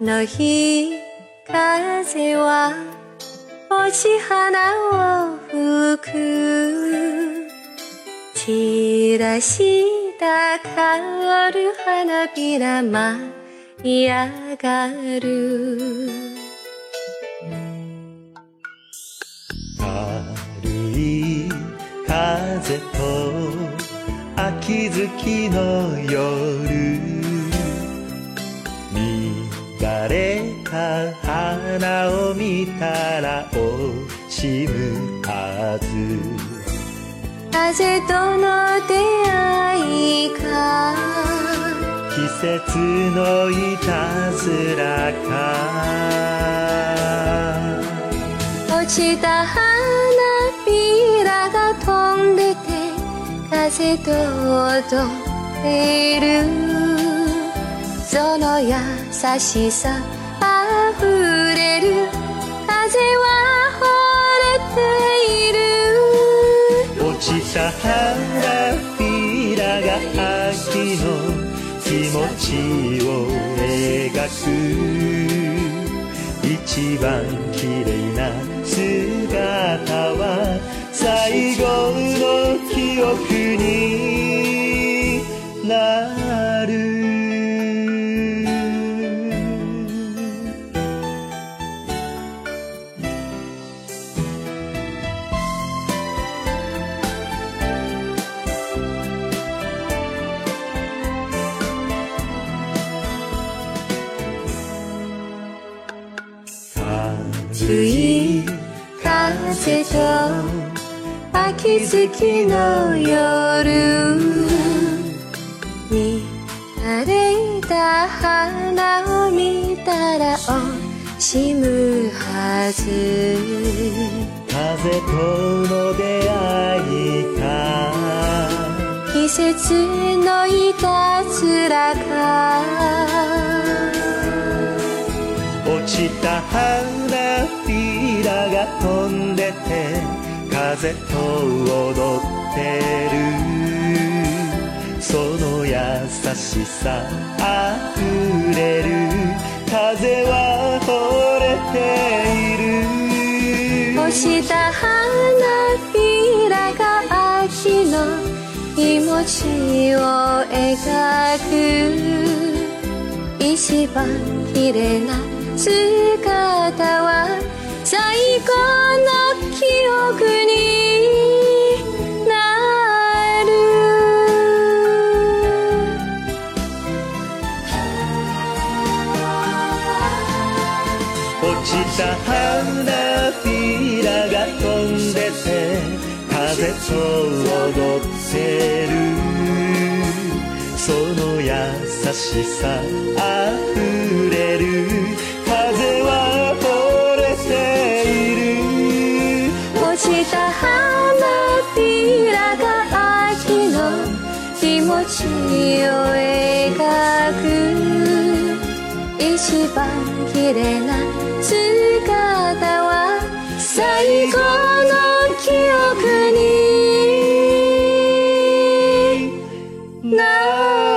の日風は落ち花を吹く。散らした香る花びら舞い上がる。軽い風と秋月の夜。たら惜しむはず風との出会いか。季節のいたずらか。落ちた花びらが飛んでて風と踊っている。その優しさあふれる。風は惚れている。落ちた花びらが秋の気持ちを描く。一番綺麗な姿は最後の記憶。風と秋月の夜乱れた花を見たら惜しむはず。風との出会いか。季節のいたずらか落ちた花飛んでて風と踊ってる。その優しさあふれる。風は惚れている。落ちた花びらが秋の気持ちを描く。一番綺麗な姿は最高の記憶になる。落ちた花びらが飛んでて風と踊ってる。その優しさあふれる。気持ちを描く。一番綺麗な姿は最高の記憶に。なる